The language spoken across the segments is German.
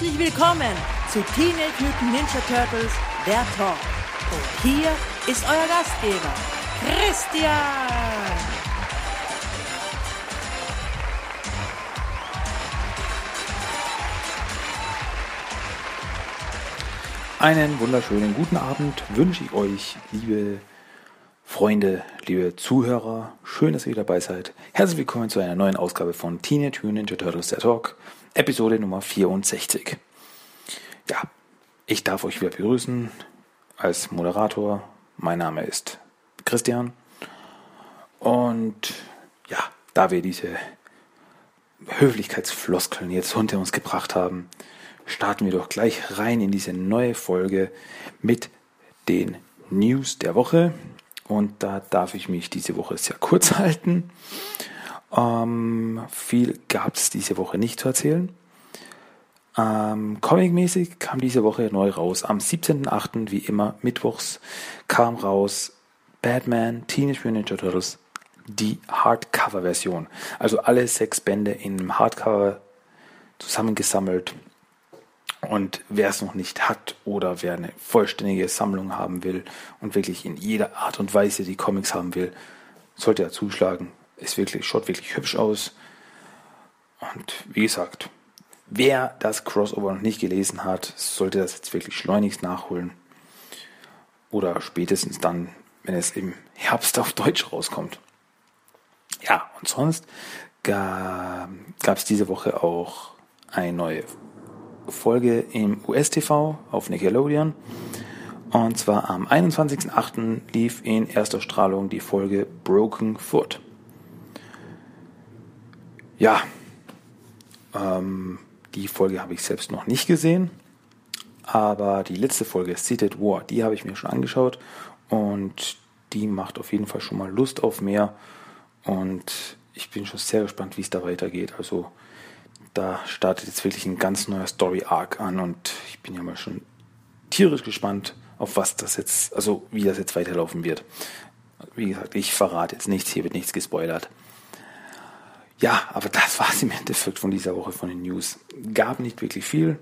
Herzlich willkommen zu Teenage Mutant Ninja Turtles, der Talk. Und hier ist euer Gastgeber, Christian. Einen wunderschönen guten Abend wünsche ich euch, liebe Freunde, liebe Zuhörer. Schön, dass ihr dabei seid. Herzlich willkommen zu einer neuen Ausgabe von Teenage Mutant Ninja Turtles der Talk, Episode Nummer 64. Ja, ich darf euch wieder begrüßen als Moderator. Mein Name ist Christian. Und ja, da wir diese Höflichkeitsfloskeln jetzt hinter uns gebracht haben, starten wir doch gleich rein in diese neue Folge mit den News der Woche. Und da darf ich mich diese Woche sehr kurz halten. Ähm, viel gab es diese Woche nicht zu erzählen. Ähm, Comic-mäßig kam diese Woche neu raus. Am 17.08. wie immer mittwochs kam raus Batman Teenage Mutant Ninja Turtles die Hardcover-Version. Also alle sechs Bände in einem Hardcover zusammengesammelt. Und wer es noch nicht hat oder wer eine vollständige Sammlung haben will und wirklich in jeder Art und Weise die Comics haben will, sollte er zuschlagen. Ist wirklich, schaut wirklich hübsch aus. Und wie gesagt, wer das Crossover noch nicht gelesen hat, sollte das jetzt wirklich schleunigst nachholen. Oder spätestens dann, wenn es im Herbst auf Deutsch rauskommt. Ja, und sonst gab es diese Woche auch eine neue Folge im US-TV auf Nickelodeon. Und zwar am 21.08. lief in erster Strahlung die Folge Broken Foot. Ja, ähm, die Folge habe ich selbst noch nicht gesehen, aber die letzte Folge, Seated War, die habe ich mir schon angeschaut und die macht auf jeden Fall schon mal Lust auf mehr und ich bin schon sehr gespannt, wie es da weitergeht. Also da startet jetzt wirklich ein ganz neuer Story Arc an und ich bin ja mal schon tierisch gespannt, auf was das jetzt, also wie das jetzt weiterlaufen wird. Wie gesagt, ich verrate jetzt nichts, hier wird nichts gespoilert. Ja, aber das war es im Endeffekt von dieser Woche von den News. Gab nicht wirklich viel.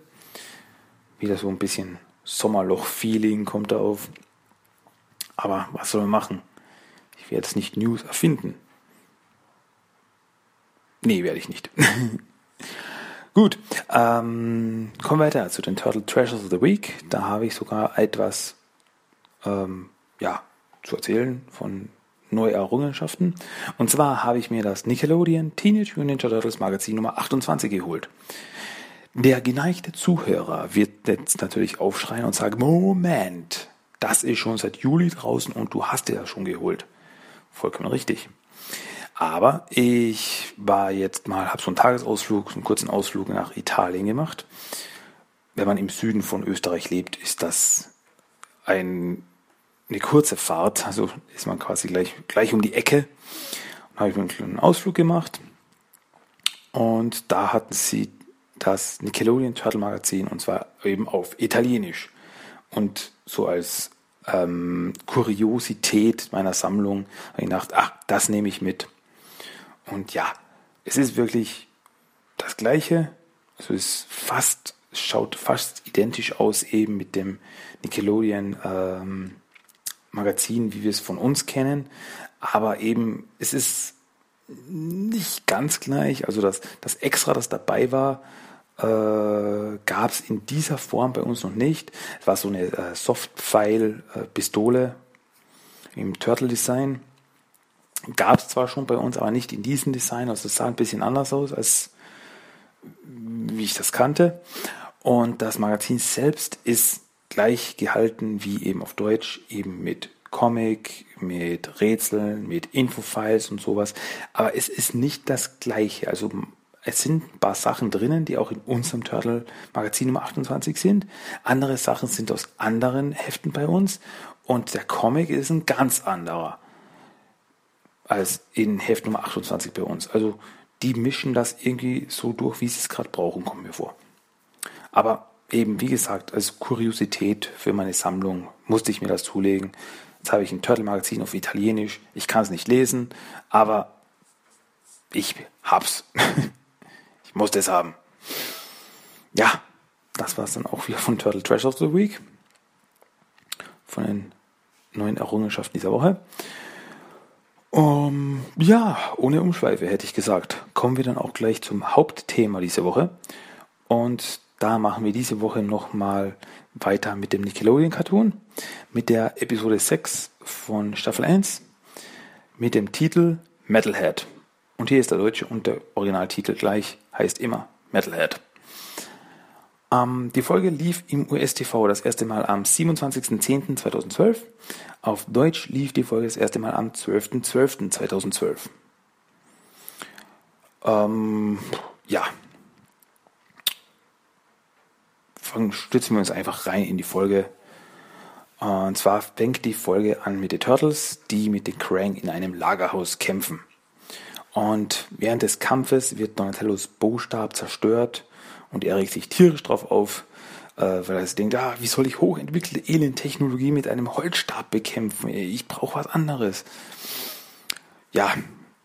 Wieder so ein bisschen Sommerloch-Feeling kommt da auf. Aber was soll man machen? Ich werde jetzt nicht News erfinden. Nee, werde ich nicht. Gut, ähm, kommen wir weiter zu den Turtle Treasures of the Week. Da habe ich sogar etwas ähm, ja, zu erzählen von neue Errungenschaften. Und zwar habe ich mir das Nickelodeon Teenage Mutant Ninja Turtles Magazin Nummer 28 geholt. Der geneigte Zuhörer wird jetzt natürlich aufschreien und sagen, Moment, das ist schon seit Juli draußen und du hast dir das schon geholt. Vollkommen richtig. Aber ich war jetzt mal, habe so einen Tagesausflug, so einen kurzen Ausflug nach Italien gemacht. Wenn man im Süden von Österreich lebt, ist das ein, eine kurze Fahrt. Also ist man quasi gleich, gleich um die Ecke. Dann habe ich einen kleinen Ausflug gemacht. Und da hatten sie das Nickelodeon Turtle Magazin und zwar eben auf Italienisch. Und so als ähm, Kuriosität meiner Sammlung habe ich gedacht, ach, das nehme ich mit. Und ja, es ist wirklich das Gleiche. Also es fast, schaut fast identisch aus eben mit dem Nickelodeon ähm, Magazin, wie wir es von uns kennen. Aber eben, es ist nicht ganz gleich. Also das, das Extra, das dabei war, äh, gab es in dieser Form bei uns noch nicht. Es war so eine äh, Soft-Pfeil-Pistole im Turtle-Design. Gab es zwar schon bei uns, aber nicht in diesem Design. Also es sah ein bisschen anders aus, als wie ich das kannte. Und das Magazin selbst ist gleich gehalten wie eben auf Deutsch, eben mit Comic, mit Rätseln, mit Infofiles und sowas. Aber es ist nicht das Gleiche. Also es sind ein paar Sachen drinnen, die auch in unserem Turtle Magazin Nummer 28 sind. Andere Sachen sind aus anderen Heften bei uns. Und der Comic ist ein ganz anderer als in Heft Nummer 28 bei uns. Also die mischen das irgendwie so durch, wie sie es gerade brauchen, kommen mir vor. Aber eben, wie gesagt, als Kuriosität für meine Sammlung musste ich mir das zulegen. Jetzt habe ich ein Turtle-Magazin auf Italienisch. Ich kann es nicht lesen, aber ich hab's. ich musste es haben. Ja, das war es dann auch wieder von Turtle Trash of the Week. Von den neuen Errungenschaften dieser Woche. Um, ja, ohne Umschweife hätte ich gesagt, kommen wir dann auch gleich zum Hauptthema dieser Woche. Und da machen wir diese Woche nochmal weiter mit dem Nickelodeon-Cartoon, mit der Episode 6 von Staffel 1, mit dem Titel Metalhead. Und hier ist der deutsche und der Originaltitel gleich, heißt immer Metalhead. Ähm, die Folge lief im US-TV das erste Mal am 27.10.2012. Auf Deutsch lief die Folge das erste Mal am 12.12.2012. Ähm, ja, stützen wir uns einfach rein in die Folge. Und zwar fängt die Folge an mit den Turtles, die mit den Krang in einem Lagerhaus kämpfen. Und während des Kampfes wird Donatellos Bowstab zerstört und er regt sich tierisch drauf auf, äh, weil er sich denkt, ah, wie soll ich hochentwickelte Elend-Technologie mit einem Holzstab bekämpfen? Ich brauche was anderes. Ja,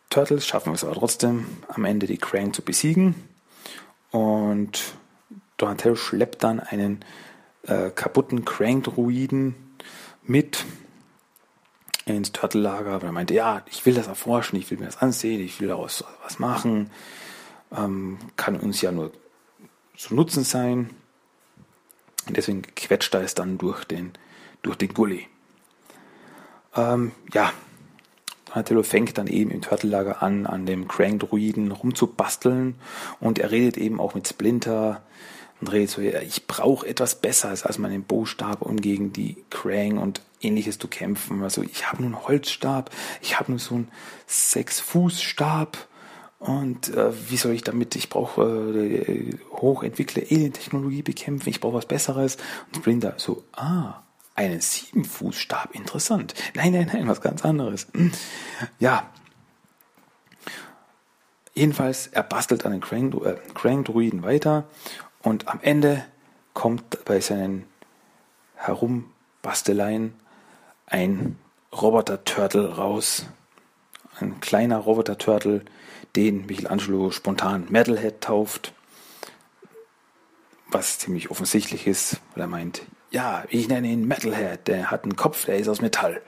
Turtles schaffen es aber trotzdem, am Ende die Krang zu besiegen. Und Donatello schleppt dann einen äh, kaputten Crank-Druiden mit ins Turtle-Lager, weil er meinte, ja, ich will das erforschen, ich will mir das ansehen, ich will daraus was machen, ähm, kann uns ja nur zu Nutzen sein. Und deswegen quetscht er es dann durch den, durch den Gully. Ähm, ja, Donatello fängt dann eben im Turtle-Lager an, an dem Crank-Druiden rumzubasteln und er redet eben auch mit Splinter, und redet so, ja, ich brauche etwas Besseres als meinen Bowstab, um gegen die Krang und ähnliches zu kämpfen. Also ich habe nur einen Holzstab, ich habe nur so einen Sechs-Fuß-Stab und äh, wie soll ich damit, ich brauche äh, hochentwickelte Alien-Technologie bekämpfen, ich brauche was Besseres. Und Splinter so, ah, einen Sieben-Fuß-Stab, interessant. Nein, nein, nein, was ganz anderes. Ja, Jedenfalls, er bastelt an den Krang-Druiden weiter und am Ende kommt bei seinen Herumbasteleien ein Roboter-Turtle raus. Ein kleiner Roboter-Turtle, den Michelangelo spontan Metalhead tauft. Was ziemlich offensichtlich ist, weil er meint, ja, ich nenne ihn Metalhead, der hat einen Kopf, der ist aus Metall.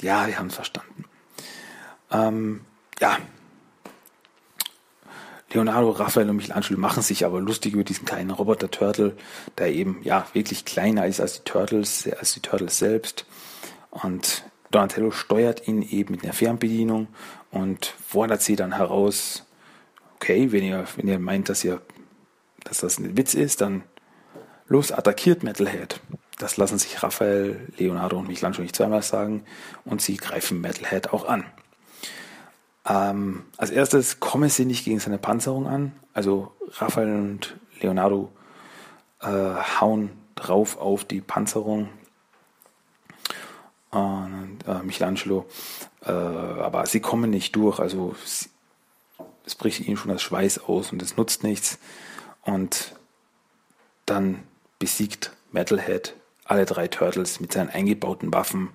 Ja, wir haben es verstanden. Ähm, ja, Leonardo, Raphael und Michelangelo machen sich aber lustig über diesen kleinen Roboter-Turtle, der eben ja wirklich kleiner ist als die Turtles, als die Turtles selbst. Und Donatello steuert ihn eben mit einer Fernbedienung und fordert sie dann heraus, okay, wenn ihr, wenn ihr meint, dass ihr, dass das ein Witz ist, dann los, attackiert Metalhead. Das lassen sich Raphael, Leonardo und Michelangelo nicht zweimal sagen und sie greifen Metalhead auch an. Ähm, als erstes kommen sie nicht gegen seine Panzerung an. Also Raphael und Leonardo äh, hauen drauf auf die Panzerung. Und äh, Michelangelo, äh, aber sie kommen nicht durch. Also sie, es bricht ihnen schon das Schweiß aus und es nutzt nichts. Und dann besiegt Metalhead alle drei Turtles mit seinen eingebauten Waffen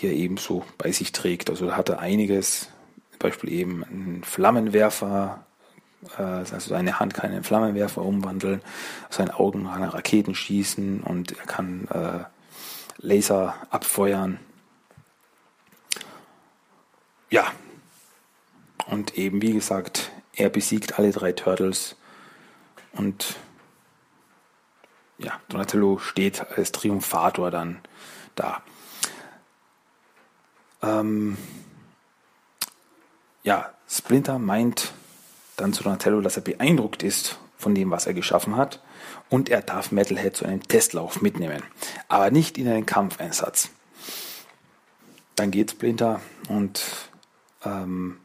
die er ebenso bei sich trägt. Also da hat er einiges, zum Beispiel eben einen Flammenwerfer, äh, also seine Hand kann einen Flammenwerfer umwandeln, seine Augen kann Raketen schießen und er kann äh, Laser abfeuern. Ja, und eben wie gesagt, er besiegt alle drei Turtles und ja, Donatello steht als Triumphator dann da. Ähm, ja, Splinter meint dann zu Donatello, dass er beeindruckt ist von dem, was er geschaffen hat. Und er darf Metalhead zu einem Testlauf mitnehmen. Aber nicht in einen Kampfeinsatz. Dann geht Splinter und ähm,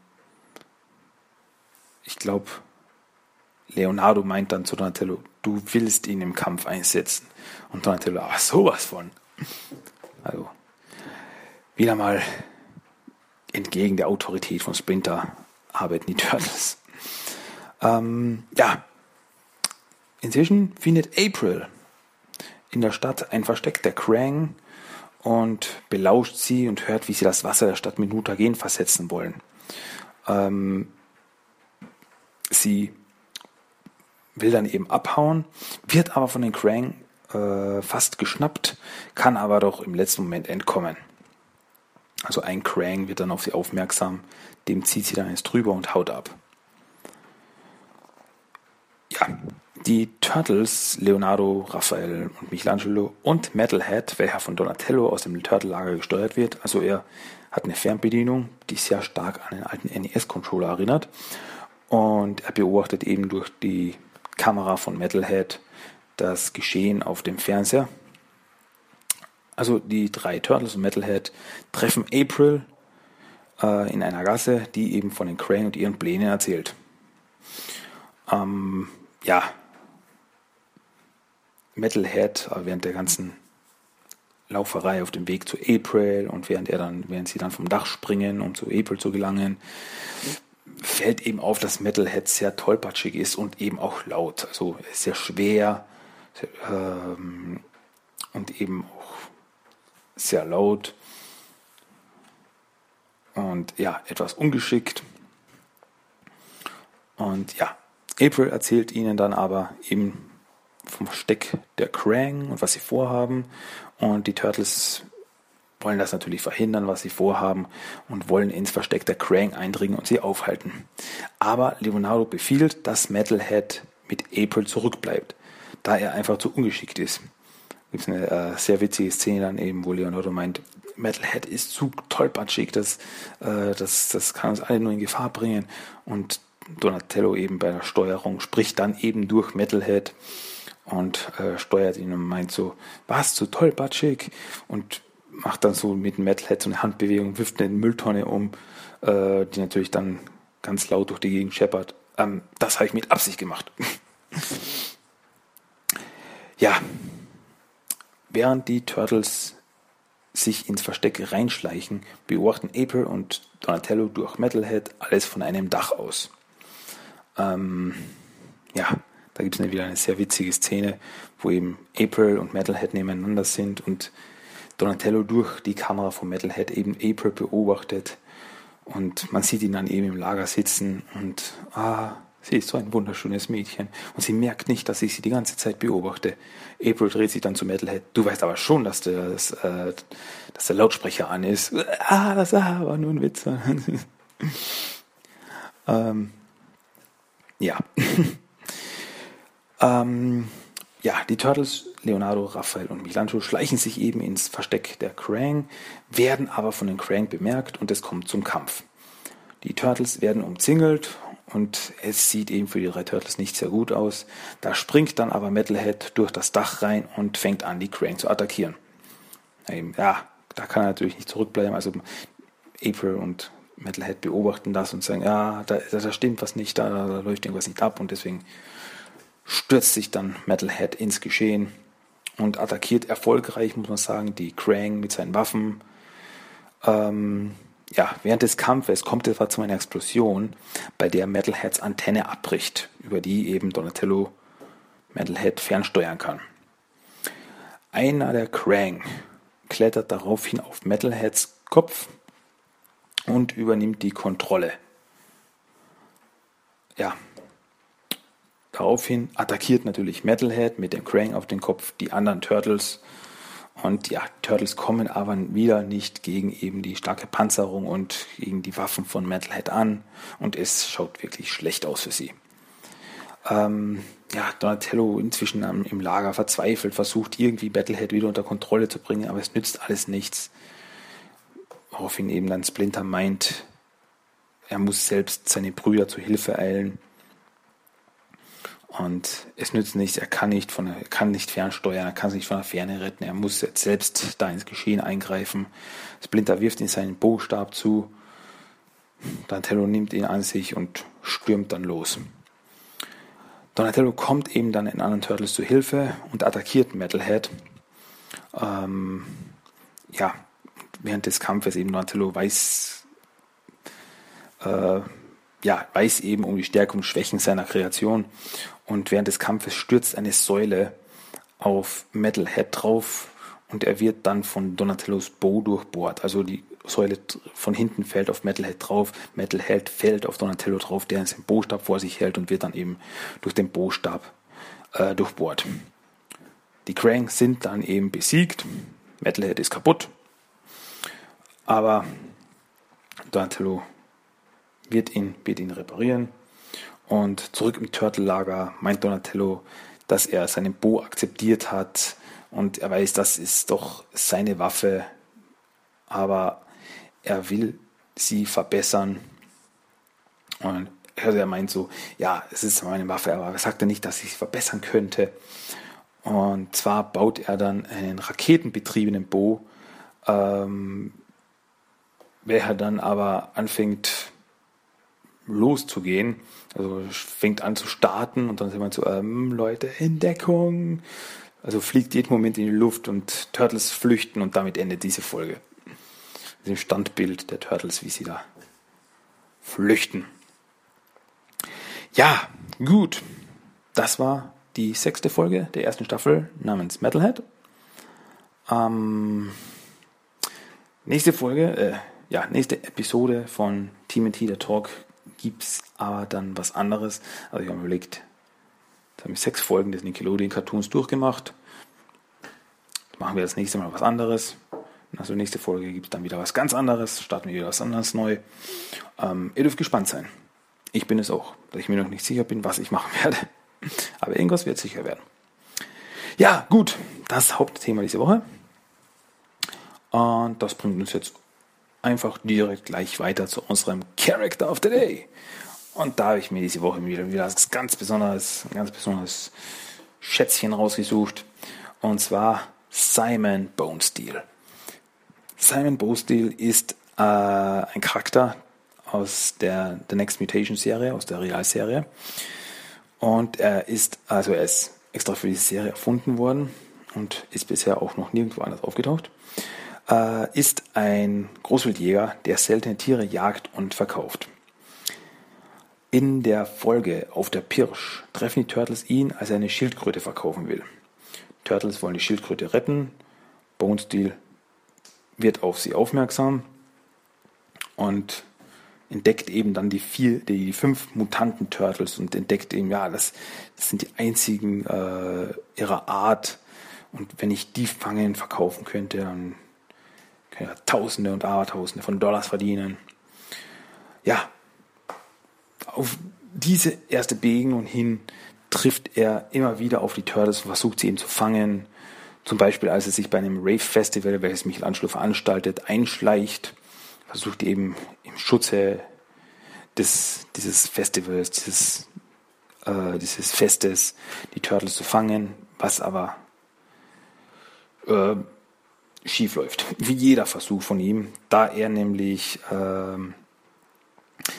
ich glaube, Leonardo meint dann zu Donatello, du willst ihn im Kampf einsetzen. Und Donatello, aber sowas von. Also, wieder mal entgegen der Autorität von Splinter arbeiten die Turtles. Ähm, ja, inzwischen findet April in der Stadt ein Versteck der Krang und belauscht sie und hört, wie sie das Wasser der Stadt mit Mutagen versetzen wollen. Ähm, sie will dann eben abhauen, wird aber von den Krang äh, fast geschnappt, kann aber doch im letzten Moment entkommen. Also ein Krang wird dann auf sie aufmerksam, dem zieht sie dann ins drüber und haut ab. Ja, die Turtles, Leonardo, Raphael und Michelangelo und Metalhead, welcher von Donatello aus dem Turtle-Lager gesteuert wird. Also er hat eine Fernbedienung, die sehr stark an den alten NES-Controller erinnert. Und er beobachtet eben durch die Kamera von Metalhead das Geschehen auf dem Fernseher. Also die drei Turtles und Metalhead treffen April äh, in einer Gasse, die eben von den Crane und ihren Plänen erzählt. Ähm, ja, Metalhead äh, während der ganzen Lauferei auf dem Weg zu April und während er dann, während sie dann vom Dach springen, um zu April zu gelangen, fällt eben auf, dass Metalhead sehr tollpatschig ist und eben auch laut. Also sehr schwer sehr, ähm, und eben auch sehr laut und ja, etwas ungeschickt. Und ja, April erzählt ihnen dann aber eben vom Steck der Krang und was sie vorhaben. Und die Turtles wollen das natürlich verhindern, was sie vorhaben und wollen ins Versteck der Krang eindringen und sie aufhalten. Aber Leonardo befiehlt, dass Metalhead mit April zurückbleibt, da er einfach zu ungeschickt ist. Gibt es eine äh, sehr witzige Szene dann eben, wo Leonardo meint, Metalhead ist zu tollpatschig, das, äh, das, das kann uns alle nur in Gefahr bringen. Und Donatello eben bei der Steuerung spricht dann eben durch Metalhead und äh, steuert ihn und meint so, was, zu tollpatschig? Und macht dann so mit Metalhead so eine Handbewegung, wirft eine Mülltonne um, äh, die natürlich dann ganz laut durch die Gegend scheppert. Ähm, das habe ich mit Absicht gemacht. ja, während die Turtles sich ins Versteck reinschleichen, beobachten April und Donatello durch Metalhead alles von einem Dach aus. Ähm, ja, da gibt es wieder eine sehr witzige Szene, wo eben April und Metalhead nebeneinander sind und Donatello durch die Kamera von Metalhead eben April beobachtet und man sieht ihn dann eben im Lager sitzen und ah, sie ist so ein wunderschönes Mädchen und sie merkt nicht, dass ich sie die ganze Zeit beobachte. April dreht sich dann zu Metalhead. Du weißt aber schon, dass der, dass, äh, dass der Lautsprecher an ist. Ah, das war nur ein Witz. ähm, ja. ähm, ja, die Turtles, Leonardo, Raphael und Michelangelo schleichen sich eben ins Versteck der Krang, werden aber von den Krang bemerkt und es kommt zum Kampf. Die Turtles werden umzingelt und es sieht eben für die drei Turtles nicht sehr gut aus. Da springt dann aber Metalhead durch das Dach rein und fängt an, die Krang zu attackieren. Ja, da kann er natürlich nicht zurückbleiben. Also April und Metalhead beobachten das und sagen, ja, da, da stimmt was nicht, da, da läuft irgendwas nicht ab und deswegen stürzt sich dann Metalhead ins Geschehen und attackiert erfolgreich, muss man sagen, die Krang mit seinen Waffen. Ähm, ja, während des Kampfes kommt etwa zu einer Explosion, bei der Metalheads Antenne abbricht, über die eben Donatello Metalhead fernsteuern kann. Einer der Krang klettert daraufhin auf Metalheads Kopf und übernimmt die Kontrolle. Ja, Daraufhin attackiert natürlich Metalhead mit dem Krang auf den Kopf die anderen Turtles. Und ja, Turtles kommen aber wieder nicht gegen eben die starke Panzerung und gegen die Waffen von Metalhead an. Und es schaut wirklich schlecht aus für sie. Ähm, ja, Donatello inzwischen im Lager verzweifelt, versucht irgendwie Metalhead wieder unter Kontrolle zu bringen, aber es nützt alles nichts. Woraufhin eben dann Splinter meint, er muss selbst seine Brüder zu Hilfe eilen. Und es nützt nichts, er kann nicht, von, er kann nicht fernsteuern, er kann sich nicht von der Ferne retten, er muss jetzt selbst da ins Geschehen eingreifen. Splinter wirft ihm seinen Bostab zu, Donatello nimmt ihn an sich und stürmt dann los. Donatello kommt eben dann in anderen Turtles zu Hilfe und attackiert Metalhead. Ähm, ja, während des Kampfes eben Donatello weiß, äh, ja, weiß eben um die Stärke und Schwächen seiner Kreation. Und während des Kampfes stürzt eine Säule auf Metalhead drauf und er wird dann von Donatellos Bow durchbohrt. Also die Säule von hinten fällt auf Metalhead drauf, Metalhead fällt auf Donatello drauf, der seinen Bostab vor sich hält und wird dann eben durch den Bostab äh, durchbohrt. Die Krang sind dann eben besiegt, Metalhead ist kaputt, aber Donatello wird ihn, wird ihn reparieren und zurück im Turtle-Lager meint Donatello, dass er seinen Bo akzeptiert hat und er weiß, das ist doch seine Waffe, aber er will sie verbessern. Und also er meint so, ja, es ist meine Waffe, aber er sagt er nicht, dass ich sie verbessern könnte. Und zwar baut er dann einen raketenbetriebenen Bo, ähm, welcher dann aber anfängt loszugehen. Also fängt an zu starten und dann sagt man so, ähm, Leute, Entdeckung. Also fliegt jeden Moment in die Luft und Turtles flüchten und damit endet diese Folge. Dem Standbild der Turtles, wie sie da flüchten. Ja, gut. Das war die sechste Folge der ersten Staffel namens Metalhead. Ähm, nächste Folge, äh, ja, nächste Episode von TMT, der Talk, gibt es aber dann was anderes. Also ich habe überlegt, jetzt habe ich sechs Folgen des Nickelodeon-Cartoons durchgemacht. Machen wir das nächste Mal was anderes. Also nächste Folge gibt es dann wieder was ganz anderes, starten wir wieder was anderes neu. Ähm, ihr dürft gespannt sein. Ich bin es auch, dass ich mir noch nicht sicher bin, was ich machen werde. Aber irgendwas wird sicher werden. Ja, gut, das Hauptthema diese Woche. Und das bringt uns jetzt einfach direkt gleich weiter zu unserem Character of the Day. Und da habe ich mir diese Woche wieder, wieder was ganz besonderes, ganz besonderes Schätzchen rausgesucht. Und zwar Simon Bonesteel. Simon Bonesteel ist äh, ein Charakter aus der The Next Mutation Serie, aus der Realserie. Und er ist, also er ist extra für diese Serie erfunden worden und ist bisher auch noch nirgendwo anders aufgetaucht äh, ist ein Großwildjäger, der seltene Tiere jagt und verkauft. In der Folge auf der Pirsch treffen die Turtles ihn, als er eine Schildkröte verkaufen will. Turtles wollen die Schildkröte retten. Bonesteel wird auf sie aufmerksam und entdeckt eben dann die vier, die, fünf mutanten Turtles und entdeckt eben, ja, das, das sind die einzigen äh, ihrer Art. Und wenn ich die fangen, verkaufen könnte, dann ja, Tausende und Abertausende von Dollars verdienen. Ja, auf diese erste Begegnung hin trifft er immer wieder auf die Turtles und versucht sie eben zu fangen. Zum Beispiel, als er sich bei einem Rave-Festival, welches Michelangelo veranstaltet, einschleicht, versucht eben im Schutze des, dieses Festivals, dieses, äh, dieses Festes, die Turtles zu fangen, was aber äh, schief läuft. Wie jeder Versuch von ihm, da er nämlich ähm,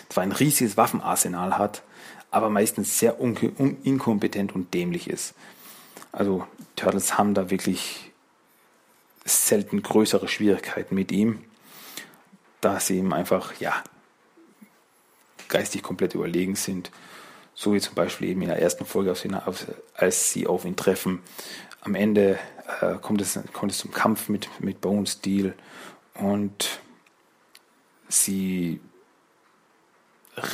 zwar ein riesiges Waffenarsenal hat, aber meistens sehr inkompetent und dämlich ist. Also Turtles haben da wirklich selten größere Schwierigkeiten mit ihm, da sie ihm einfach, ja, geistig komplett überlegen sind. So wie zum Beispiel eben in der ersten Folge, als sie auf ihn treffen, am Ende äh, kommt, es, kommt es zum Kampf mit, mit Bone Steel und sie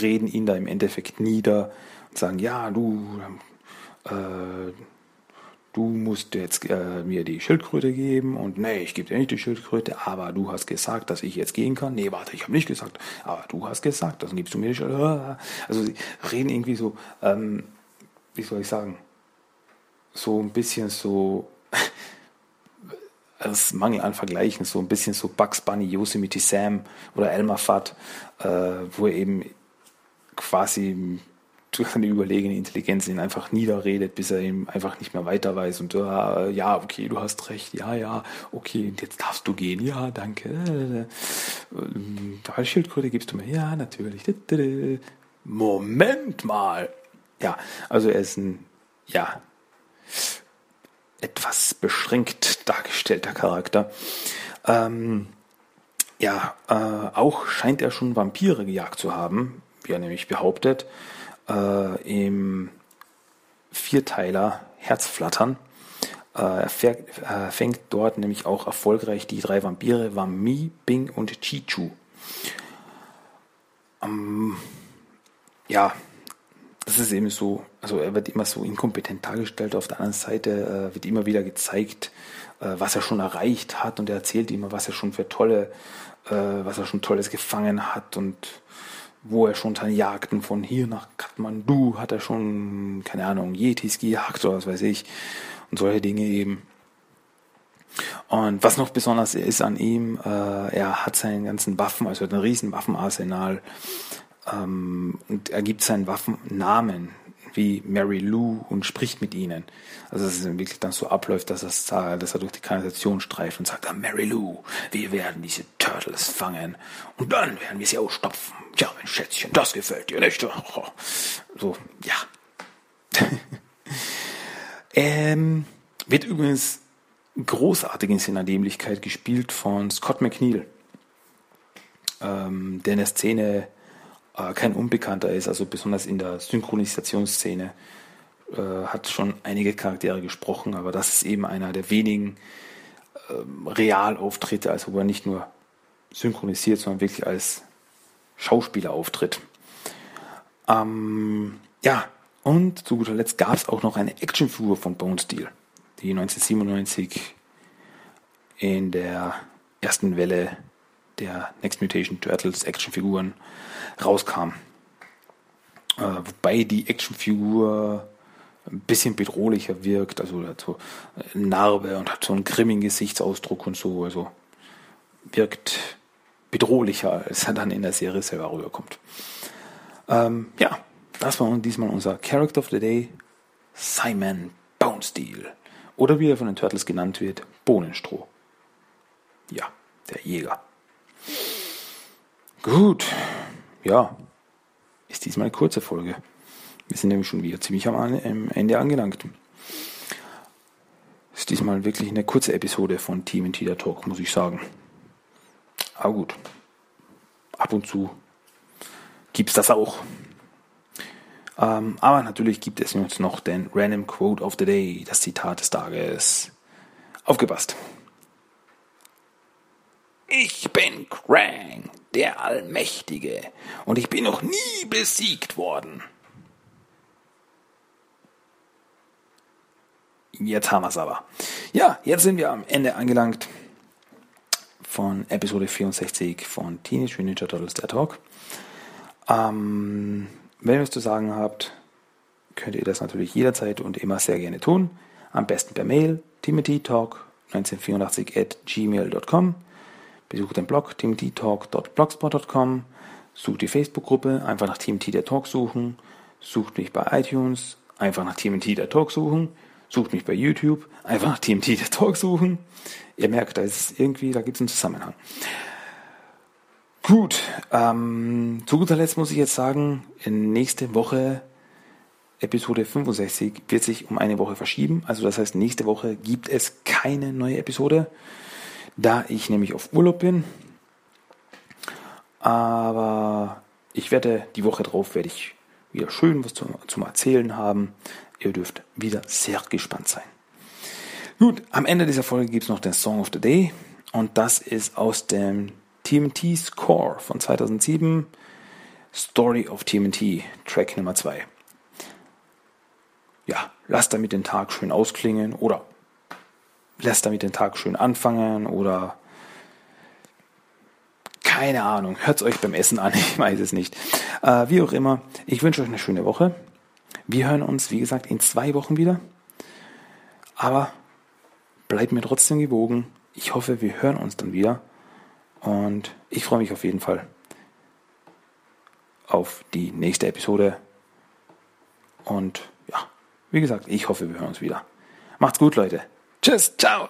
reden ihn da im Endeffekt nieder und sagen, ja, du, äh, du musst jetzt äh, mir die Schildkröte geben und nee, ich gebe dir nicht die Schildkröte, aber du hast gesagt, dass ich jetzt gehen kann. Nee, warte, ich habe nicht gesagt, aber du hast gesagt, dann gibst du mir die Schildkröte. Also sie reden irgendwie so, ähm, wie soll ich sagen, so ein bisschen so als Mangel an Vergleichen, so ein bisschen so Bugs Bunny, Yosemite Sam oder Elmer Fudd, äh, wo er eben quasi durch seine überlegene Intelligenz ihn einfach niederredet, bis er ihm einfach nicht mehr weiter weiß und äh, ja, okay, du hast recht, ja, ja, okay, und jetzt darfst du gehen, ja, danke. Äh, Schildkröte gibst du mir, ja, natürlich. Moment mal. Ja, also er ist ein, ja, etwas beschränkt dargestellter Charakter. Ähm, ja, äh, auch scheint er schon Vampire gejagt zu haben, wie er nämlich behauptet, äh, im Vierteiler Herzflattern. Äh, er äh, fängt dort nämlich auch erfolgreich die drei Vampire Wami, Bing und Chichu. Ähm, ja, das ist eben so, also er wird immer so inkompetent dargestellt. Auf der anderen Seite äh, wird immer wieder gezeigt, äh, was er schon erreicht hat. Und er erzählt immer, was er schon für tolle, äh, was er schon Tolles gefangen hat. Und wo er schon seine Jagden von hier nach Kathmandu hat er schon, keine Ahnung, Yetis gejagt oder was weiß ich. Und solche Dinge eben. Und was noch besonders ist an ihm, äh, er hat seinen ganzen Waffen, also ein riesen Waffenarsenal. Ähm, und er gibt seinen Waffen Namen wie Mary Lou und spricht mit ihnen. Also dass es wirklich dann so abläuft, dass, es, dass er durch die Kanalisation streift und sagt, Mary Lou, wir werden diese Turtles fangen und dann werden wir sie ausstopfen. Ja, mein Schätzchen, das gefällt dir nicht. So, ja. ähm, wird übrigens großartig in seiner Dämlichkeit gespielt von Scott McNeil, ähm, der in der Szene äh, kein Unbekannter ist, also besonders in der Synchronisationsszene äh, hat schon einige Charaktere gesprochen, aber das ist eben einer der wenigen äh, Realauftritte, also wo er nicht nur synchronisiert, sondern wirklich als Schauspieler auftritt. Ähm, ja, und zu guter Letzt gab es auch noch eine Actionfigur von Bone Steel, die 1997 in der ersten Welle der Next Mutation Turtles Actionfiguren rauskam. Äh, wobei die Actionfigur ein bisschen bedrohlicher wirkt, also hat so eine Narbe und hat so einen grimmigen Gesichtsausdruck und so, also wirkt bedrohlicher, als er dann in der Serie selber rüberkommt. Ähm, ja, das war diesmal unser Character of the Day, Simon Bonesteel. Oder wie er von den Turtles genannt wird, Bohnenstroh. Ja, der Jäger. Gut, ja, ist diesmal eine kurze Folge. Wir sind nämlich schon wieder ziemlich am Ende angelangt. Ist diesmal wirklich eine kurze Episode von Team in der Talk, muss ich sagen. Aber gut, ab und zu gibt es das auch. Ähm, aber natürlich gibt es uns noch den Random Quote of the Day, das Zitat des Tages. Aufgepasst. Ich bin Krang, der Allmächtige, und ich bin noch nie besiegt worden. Jetzt haben wir es aber. Ja, jetzt sind wir am Ende angelangt von Episode 64 von Teenage Mutant Ninja Turtles der Talk. Ähm, wenn ihr was zu sagen habt, könnt ihr das natürlich jederzeit und immer sehr gerne tun. Am besten per Mail timothytalk1984 at gmail.com Besucht den Blog timothytalk.blogspot.com, sucht die Facebook-Gruppe, einfach nach TMT der Talk suchen, sucht mich bei iTunes, einfach nach TMT der Talk suchen, sucht mich bei YouTube, einfach nach TMT der Talk suchen. Ihr merkt, da ist irgendwie, da gibt es einen Zusammenhang. Gut, ähm, zu guter Letzt muss ich jetzt sagen, nächste Woche Episode 65 wird sich um eine Woche verschieben. Also das heißt, nächste Woche gibt es keine neue Episode da ich nämlich auf Urlaub bin. Aber ich werde die Woche drauf werde ich wieder schön was zum, zum Erzählen haben. Ihr dürft wieder sehr gespannt sein. Gut, am Ende dieser Folge gibt es noch den Song of the Day und das ist aus dem TMT Score von 2007, Story of TMT, Track Nummer 2. Ja, lasst damit den Tag schön ausklingen oder lässt damit den Tag schön anfangen oder keine Ahnung, hört es euch beim Essen an, ich weiß es nicht. Äh, wie auch immer, ich wünsche euch eine schöne Woche. Wir hören uns, wie gesagt, in zwei Wochen wieder. Aber bleibt mir trotzdem gewogen. Ich hoffe, wir hören uns dann wieder. Und ich freue mich auf jeden Fall auf die nächste Episode Und ja, wie gesagt, ich hoffe, wir hören uns wieder. Macht's gut, Leute. Tschüss, ciao.